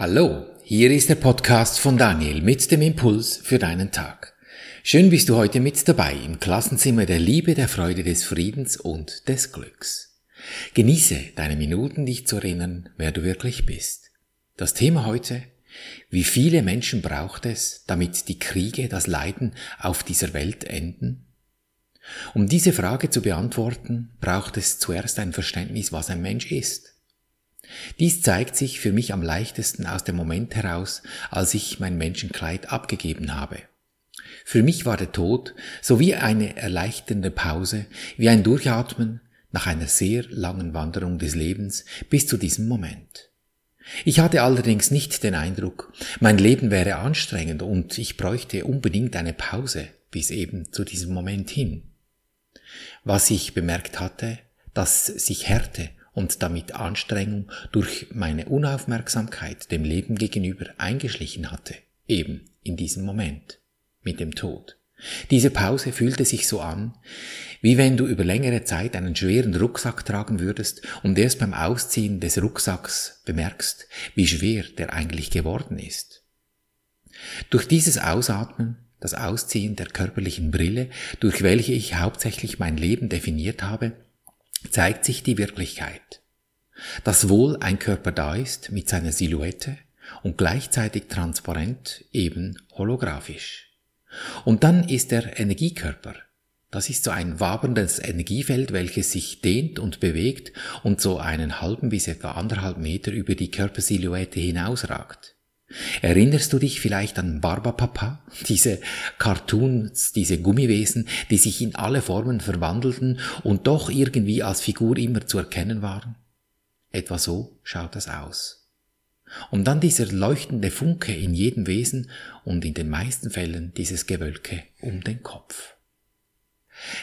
Hallo, hier ist der Podcast von Daniel mit dem Impuls für deinen Tag. Schön bist du heute mit dabei im Klassenzimmer der Liebe, der Freude, des Friedens und des Glücks. Genieße deine Minuten, dich zu erinnern, wer du wirklich bist. Das Thema heute, wie viele Menschen braucht es, damit die Kriege, das Leiden auf dieser Welt enden? Um diese Frage zu beantworten, braucht es zuerst ein Verständnis, was ein Mensch ist. Dies zeigt sich für mich am leichtesten aus dem Moment heraus, als ich mein Menschenkleid abgegeben habe. Für mich war der Tod sowie eine erleichternde Pause, wie ein Durchatmen nach einer sehr langen Wanderung des Lebens bis zu diesem Moment. Ich hatte allerdings nicht den Eindruck, mein Leben wäre anstrengend und ich bräuchte unbedingt eine Pause bis eben zu diesem Moment hin. Was ich bemerkt hatte, dass sich Härte und damit Anstrengung durch meine Unaufmerksamkeit dem Leben gegenüber eingeschlichen hatte, eben in diesem Moment mit dem Tod. Diese Pause fühlte sich so an, wie wenn du über längere Zeit einen schweren Rucksack tragen würdest und erst beim Ausziehen des Rucksacks bemerkst, wie schwer der eigentlich geworden ist. Durch dieses Ausatmen, das Ausziehen der körperlichen Brille, durch welche ich hauptsächlich mein Leben definiert habe, zeigt sich die Wirklichkeit. Dass wohl ein Körper da ist mit seiner Silhouette und gleichzeitig transparent, eben holographisch. Und dann ist der Energiekörper. Das ist so ein waberndes Energiefeld, welches sich dehnt und bewegt und so einen halben bis etwa anderthalb Meter über die Körpersilhouette hinausragt. Erinnerst du dich vielleicht an Barbapapa, diese Cartoons, diese Gummiwesen, die sich in alle Formen verwandelten und doch irgendwie als Figur immer zu erkennen waren? Etwa so schaut das aus. Und dann dieser leuchtende Funke in jedem Wesen und in den meisten Fällen dieses Gewölke um den Kopf.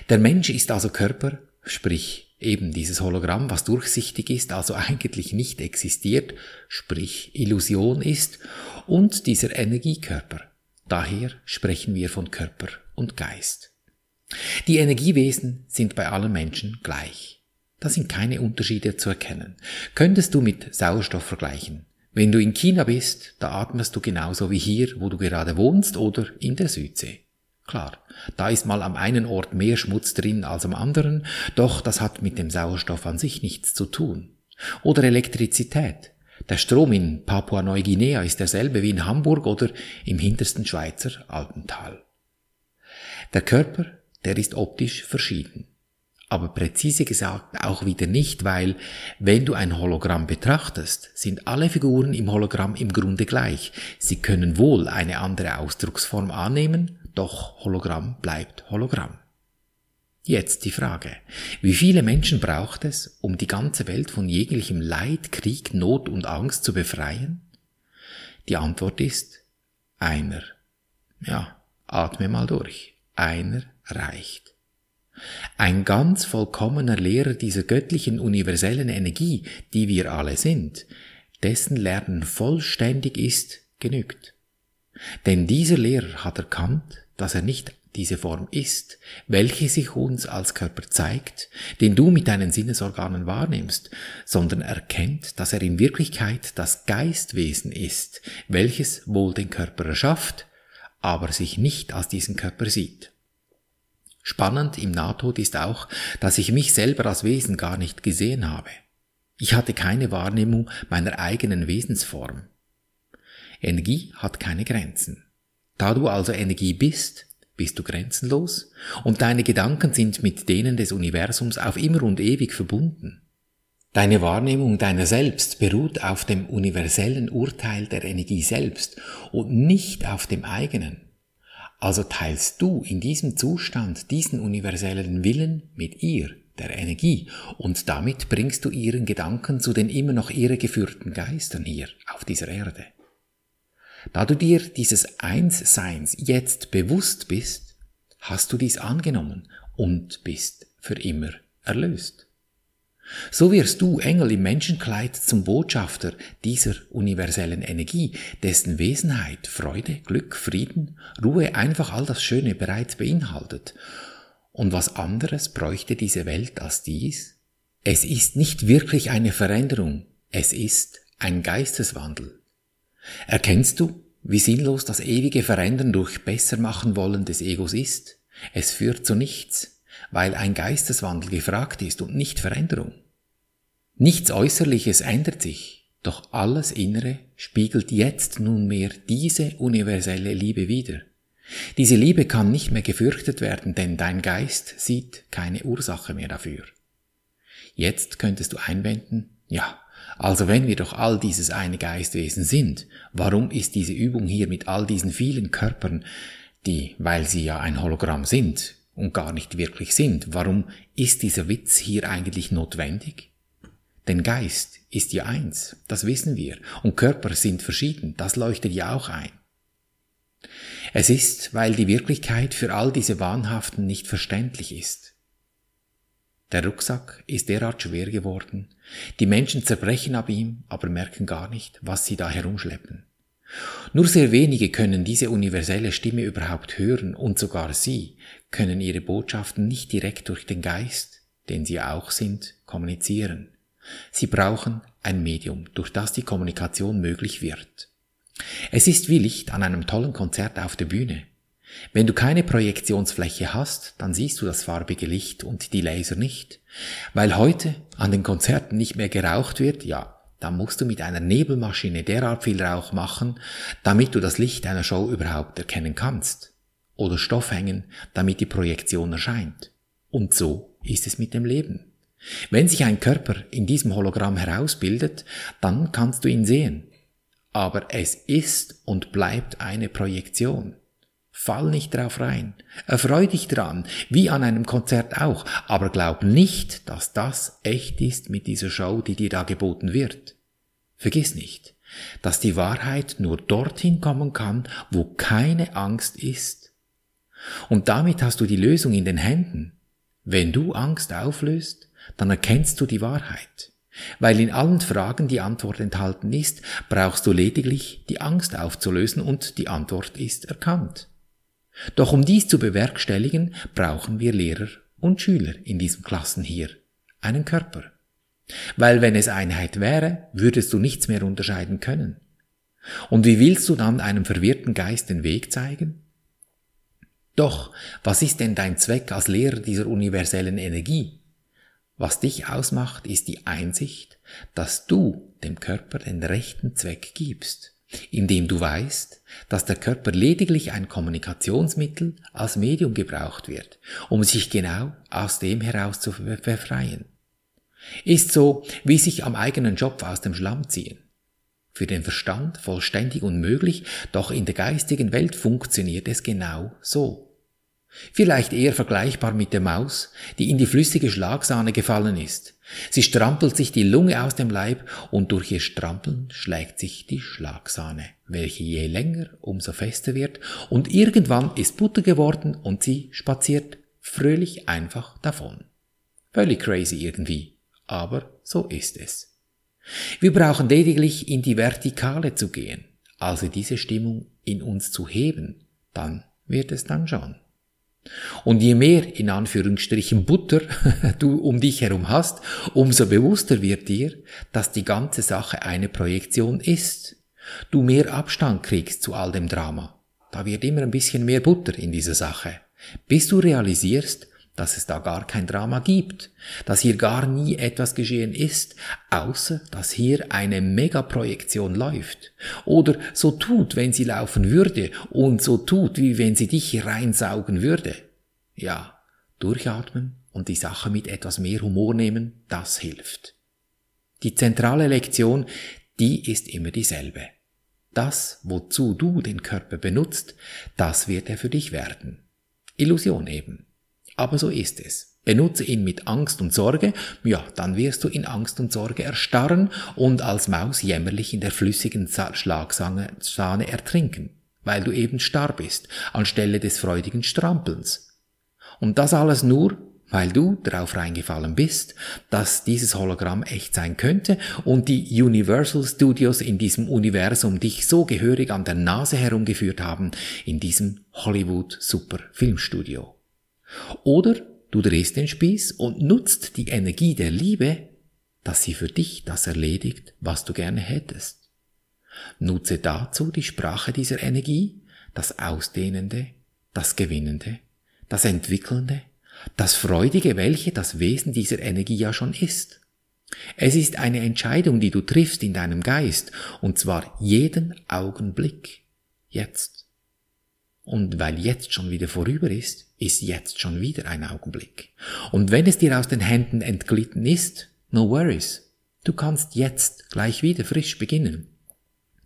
Der Mensch ist also Körper, sprich eben dieses Hologramm, was durchsichtig ist, also eigentlich nicht existiert, sprich Illusion ist, und dieser Energiekörper. Daher sprechen wir von Körper und Geist. Die Energiewesen sind bei allen Menschen gleich. Da sind keine Unterschiede zu erkennen. Könntest du mit Sauerstoff vergleichen. Wenn du in China bist, da atmest du genauso wie hier, wo du gerade wohnst oder in der Südsee. Klar, da ist mal am einen Ort mehr Schmutz drin als am anderen, doch das hat mit dem Sauerstoff an sich nichts zu tun. Oder Elektrizität. Der Strom in Papua-Neuguinea ist derselbe wie in Hamburg oder im hintersten Schweizer Alpental. Der Körper, der ist optisch verschieden. Aber präzise gesagt auch wieder nicht, weil wenn du ein Hologramm betrachtest, sind alle Figuren im Hologramm im Grunde gleich. Sie können wohl eine andere Ausdrucksform annehmen, doch Hologramm bleibt Hologramm. Jetzt die Frage, wie viele Menschen braucht es, um die ganze Welt von jeglichem Leid, Krieg, Not und Angst zu befreien? Die Antwort ist einer. Ja, atme mal durch. Einer reicht. Ein ganz vollkommener Lehrer dieser göttlichen universellen Energie, die wir alle sind, dessen Lernen vollständig ist, genügt. Denn dieser Lehrer hat erkannt, dass er nicht diese Form ist, welche sich uns als Körper zeigt, den du mit deinen Sinnesorganen wahrnimmst, sondern erkennt, dass er in Wirklichkeit das Geistwesen ist, welches wohl den Körper erschafft, aber sich nicht als diesen Körper sieht. Spannend im Nahtod ist auch, dass ich mich selber als Wesen gar nicht gesehen habe. Ich hatte keine Wahrnehmung meiner eigenen Wesensform. Energie hat keine Grenzen. Da du also Energie bist, bist du grenzenlos und deine Gedanken sind mit denen des Universums auf immer und ewig verbunden. Deine Wahrnehmung deiner selbst beruht auf dem universellen Urteil der Energie selbst und nicht auf dem eigenen. Also teilst du in diesem Zustand diesen universellen Willen mit ihr, der Energie, und damit bringst du ihren Gedanken zu den immer noch irregeführten Geistern hier auf dieser Erde. Da du dir dieses Einsseins jetzt bewusst bist, hast du dies angenommen und bist für immer erlöst. So wirst du, Engel im Menschenkleid, zum Botschafter dieser universellen Energie, dessen Wesenheit Freude, Glück, Frieden, Ruhe, einfach all das Schöne bereits beinhaltet. Und was anderes bräuchte diese Welt als dies? Es ist nicht wirklich eine Veränderung, es ist ein Geisteswandel. Erkennst du, wie sinnlos das ewige Verändern durch Bessermachen wollen des Egos ist? Es führt zu nichts, weil ein Geisteswandel gefragt ist und nicht Veränderung. Nichts Äußerliches ändert sich, doch alles Innere spiegelt jetzt nunmehr diese universelle Liebe wider. Diese Liebe kann nicht mehr gefürchtet werden, denn dein Geist sieht keine Ursache mehr dafür. Jetzt könntest du einwenden, ja, also wenn wir doch all dieses eine Geistwesen sind, warum ist diese Übung hier mit all diesen vielen Körpern, die, weil sie ja ein Hologramm sind und gar nicht wirklich sind, warum ist dieser Witz hier eigentlich notwendig? Denn Geist ist ja eins, das wissen wir, und Körper sind verschieden, das leuchtet ja auch ein. Es ist, weil die Wirklichkeit für all diese Wahnhaften nicht verständlich ist. Der Rucksack ist derart schwer geworden. Die Menschen zerbrechen ab ihm, aber merken gar nicht, was sie da herumschleppen. Nur sehr wenige können diese universelle Stimme überhaupt hören und sogar sie können ihre Botschaften nicht direkt durch den Geist, den sie auch sind, kommunizieren. Sie brauchen ein Medium, durch das die Kommunikation möglich wird. Es ist wie Licht an einem tollen Konzert auf der Bühne. Wenn du keine Projektionsfläche hast, dann siehst du das farbige Licht und die Laser nicht. Weil heute an den Konzerten nicht mehr geraucht wird, ja, dann musst du mit einer Nebelmaschine derart viel Rauch machen, damit du das Licht einer Show überhaupt erkennen kannst. Oder Stoff hängen, damit die Projektion erscheint. Und so ist es mit dem Leben. Wenn sich ein Körper in diesem Hologramm herausbildet, dann kannst du ihn sehen. Aber es ist und bleibt eine Projektion. Fall nicht drauf rein. Erfreu dich dran, wie an einem Konzert auch, aber glaub nicht, dass das echt ist mit dieser Show, die dir da geboten wird. Vergiss nicht, dass die Wahrheit nur dorthin kommen kann, wo keine Angst ist. Und damit hast du die Lösung in den Händen. Wenn du Angst auflöst, dann erkennst du die Wahrheit. Weil in allen Fragen die Antwort enthalten ist, brauchst du lediglich die Angst aufzulösen und die Antwort ist erkannt. Doch um dies zu bewerkstelligen, brauchen wir Lehrer und Schüler in diesen Klassen hier, einen Körper. Weil wenn es Einheit wäre, würdest du nichts mehr unterscheiden können. Und wie willst du dann einem verwirrten Geist den Weg zeigen? Doch, was ist denn dein Zweck als Lehrer dieser universellen Energie? Was dich ausmacht, ist die Einsicht, dass du dem Körper den rechten Zweck gibst indem du weißt, dass der Körper lediglich ein Kommunikationsmittel als Medium gebraucht wird, um sich genau aus dem heraus zu befreien. Ist so, wie sich am eigenen Job aus dem Schlamm ziehen. Für den Verstand vollständig unmöglich, doch in der geistigen Welt funktioniert es genau so. Vielleicht eher vergleichbar mit der Maus, die in die flüssige Schlagsahne gefallen ist. Sie strampelt sich die Lunge aus dem Leib und durch ihr Strampeln schlägt sich die Schlagsahne, welche je länger umso fester wird und irgendwann ist Butter geworden und sie spaziert fröhlich einfach davon. Völlig crazy irgendwie, aber so ist es. Wir brauchen lediglich in die Vertikale zu gehen, also diese Stimmung in uns zu heben, dann wird es dann schon. Und je mehr in Anführungsstrichen Butter du um dich herum hast, umso bewusster wird dir, dass die ganze Sache eine Projektion ist. Du mehr Abstand kriegst zu all dem Drama. Da wird immer ein bisschen mehr Butter in dieser Sache. Bis du realisierst, dass es da gar kein Drama gibt, dass hier gar nie etwas geschehen ist, außer dass hier eine Megaprojektion läuft oder so tut, wenn sie laufen würde und so tut, wie wenn sie dich reinsaugen würde. Ja, durchatmen und die Sache mit etwas mehr Humor nehmen, das hilft. Die zentrale Lektion, die ist immer dieselbe. Das, wozu du den Körper benutzt, das wird er für dich werden. Illusion eben. Aber so ist es. Benutze ihn mit Angst und Sorge, ja, dann wirst du in Angst und Sorge erstarren und als Maus jämmerlich in der flüssigen Schlagsahne ertrinken, weil du eben starr bist, anstelle des freudigen Strampelns. Und das alles nur, weil du darauf reingefallen bist, dass dieses Hologramm echt sein könnte und die Universal Studios in diesem Universum dich so gehörig an der Nase herumgeführt haben in diesem Hollywood Super Filmstudio. Oder du drehst den Spieß und nutzt die Energie der Liebe, dass sie für dich das erledigt, was du gerne hättest. Nutze dazu die Sprache dieser Energie, das Ausdehnende, das Gewinnende, das Entwickelnde, das Freudige, welche das Wesen dieser Energie ja schon ist. Es ist eine Entscheidung, die du triffst in deinem Geist, und zwar jeden Augenblick. Jetzt. Und weil jetzt schon wieder vorüber ist, ist jetzt schon wieder ein Augenblick. Und wenn es dir aus den Händen entglitten ist, no worries. Du kannst jetzt gleich wieder frisch beginnen.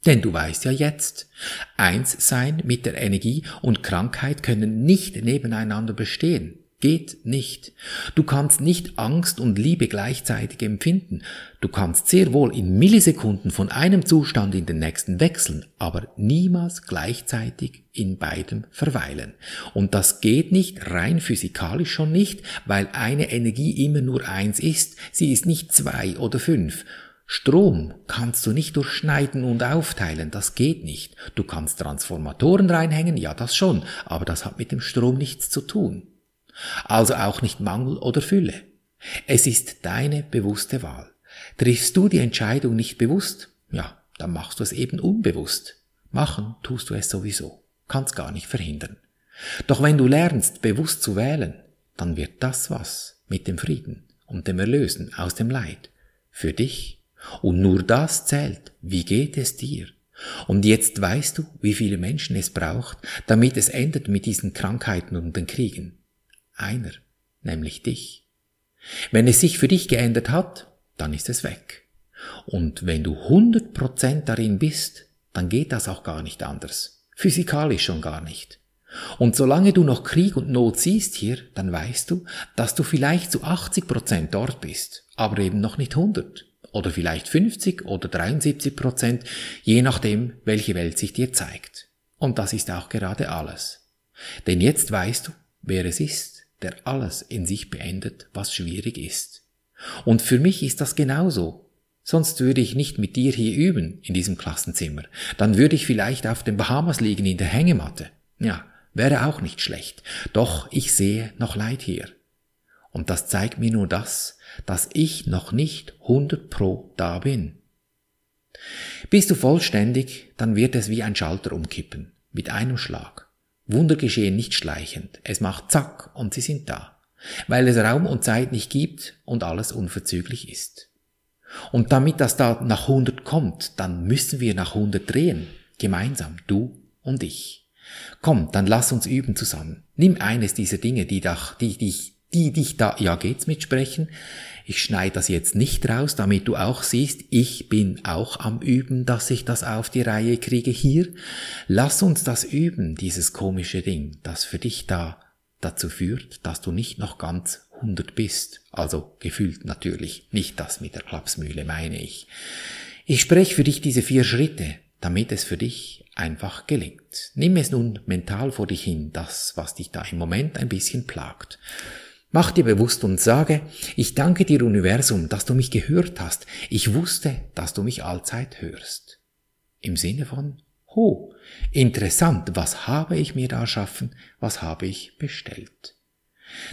Denn du weißt ja jetzt, eins sein mit der Energie und Krankheit können nicht nebeneinander bestehen. Geht nicht. Du kannst nicht Angst und Liebe gleichzeitig empfinden. Du kannst sehr wohl in Millisekunden von einem Zustand in den nächsten wechseln, aber niemals gleichzeitig in beidem verweilen. Und das geht nicht rein physikalisch schon nicht, weil eine Energie immer nur eins ist. Sie ist nicht zwei oder fünf. Strom kannst du nicht durchschneiden und aufteilen, das geht nicht. Du kannst Transformatoren reinhängen, ja das schon, aber das hat mit dem Strom nichts zu tun. Also auch nicht Mangel oder Fülle. Es ist deine bewusste Wahl. Triffst du die Entscheidung nicht bewusst, ja, dann machst du es eben unbewusst. Machen tust du es sowieso, kannst gar nicht verhindern. Doch wenn du lernst, bewusst zu wählen, dann wird das was mit dem Frieden und dem Erlösen aus dem Leid für dich und nur das zählt. Wie geht es dir? Und jetzt weißt du, wie viele Menschen es braucht, damit es endet mit diesen Krankheiten und den Kriegen. Einer, nämlich dich. Wenn es sich für dich geändert hat, dann ist es weg. Und wenn du 100% darin bist, dann geht das auch gar nicht anders. Physikalisch schon gar nicht. Und solange du noch Krieg und Not siehst hier, dann weißt du, dass du vielleicht zu 80% dort bist, aber eben noch nicht 100 oder vielleicht 50 oder 73 Prozent, je nachdem, welche Welt sich dir zeigt. Und das ist auch gerade alles. Denn jetzt weißt du, wer es ist, der alles in sich beendet, was schwierig ist. Und für mich ist das genauso. Sonst würde ich nicht mit dir hier üben, in diesem Klassenzimmer. Dann würde ich vielleicht auf den Bahamas liegen in der Hängematte. Ja, wäre auch nicht schlecht. Doch ich sehe noch Leid hier. Und das zeigt mir nur das, dass ich noch nicht 100 pro da bin. Bist du vollständig, dann wird es wie ein Schalter umkippen, mit einem Schlag. Wunder geschehen nicht schleichend, es macht zack und sie sind da, weil es Raum und Zeit nicht gibt und alles unverzüglich ist. Und damit das da nach 100 kommt, dann müssen wir nach 100 drehen, gemeinsam, du und ich. Komm, dann lass uns üben zusammen. Nimm eines dieser Dinge, die, dich, die dich die dich da, ja geht's mit sprechen. Ich schneide das jetzt nicht raus, damit du auch siehst, ich bin auch am Üben, dass ich das auf die Reihe kriege hier. Lass uns das üben, dieses komische Ding, das für dich da dazu führt, dass du nicht noch ganz 100 bist. Also gefühlt natürlich, nicht das mit der Klapsmühle meine ich. Ich spreche für dich diese vier Schritte, damit es für dich einfach gelingt. Nimm es nun mental vor dich hin, das, was dich da im Moment ein bisschen plagt. Mach dir bewusst und sage, ich danke dir Universum, dass du mich gehört hast. Ich wusste, dass du mich allzeit hörst. Im Sinne von, ho, interessant, was habe ich mir da erschaffen, was habe ich bestellt.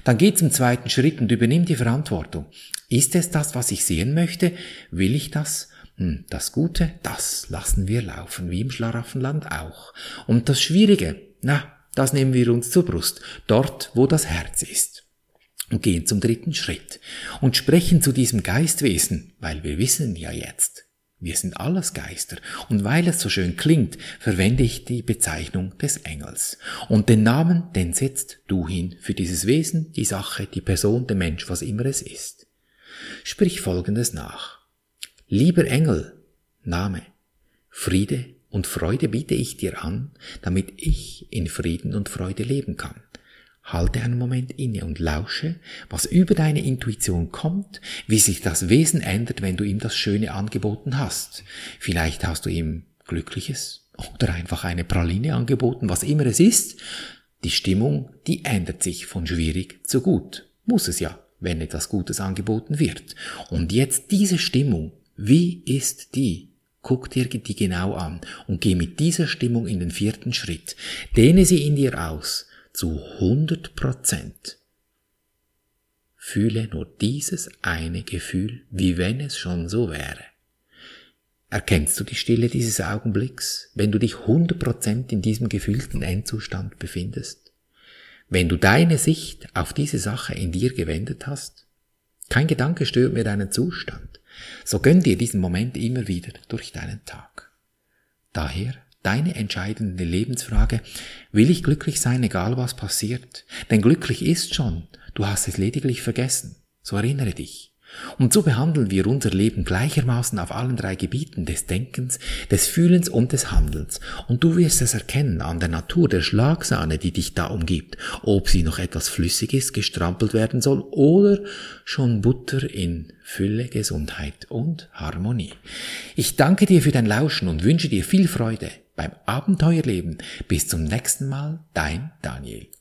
Dann geh zum zweiten Schritt und übernimm die Verantwortung. Ist es das, was ich sehen möchte? Will ich das? Hm, das Gute, das lassen wir laufen, wie im Schlaraffenland auch. Und das Schwierige, na, das nehmen wir uns zur Brust, dort, wo das Herz ist und gehen zum dritten Schritt und sprechen zu diesem Geistwesen, weil wir wissen ja jetzt, wir sind alles Geister und weil es so schön klingt, verwende ich die Bezeichnung des Engels. Und den Namen, den setzt du hin für dieses Wesen, die Sache, die Person, der Mensch, was immer es ist. Sprich Folgendes nach. Lieber Engel, Name, Friede und Freude biete ich dir an, damit ich in Frieden und Freude leben kann. Halte einen Moment inne und lausche, was über deine Intuition kommt, wie sich das Wesen ändert, wenn du ihm das Schöne angeboten hast. Vielleicht hast du ihm Glückliches oder einfach eine Praline angeboten, was immer es ist. Die Stimmung, die ändert sich von schwierig zu gut. Muss es ja, wenn etwas Gutes angeboten wird. Und jetzt diese Stimmung, wie ist die? Guck dir die genau an und geh mit dieser Stimmung in den vierten Schritt. Dehne sie in dir aus zu 100 Prozent. Fühle nur dieses eine Gefühl, wie wenn es schon so wäre. Erkennst du die Stille dieses Augenblicks, wenn du dich 100% in diesem gefühlten Endzustand befindest? Wenn du deine Sicht auf diese Sache in dir gewendet hast? Kein Gedanke stört mir deinen Zustand. So gönn dir diesen Moment immer wieder durch deinen Tag. Daher deine entscheidende Lebensfrage, will ich glücklich sein, egal was passiert? Denn glücklich ist schon, du hast es lediglich vergessen. So erinnere dich. Und so behandeln wir unser Leben gleichermaßen auf allen drei Gebieten des Denkens, des Fühlens und des Handelns. Und du wirst es erkennen an der Natur der Schlagsahne, die dich da umgibt, ob sie noch etwas flüssig ist, gestrampelt werden soll oder schon Butter in Fülle, Gesundheit und Harmonie. Ich danke dir für dein Lauschen und wünsche dir viel Freude beim Abenteuerleben. Bis zum nächsten Mal, dein Daniel.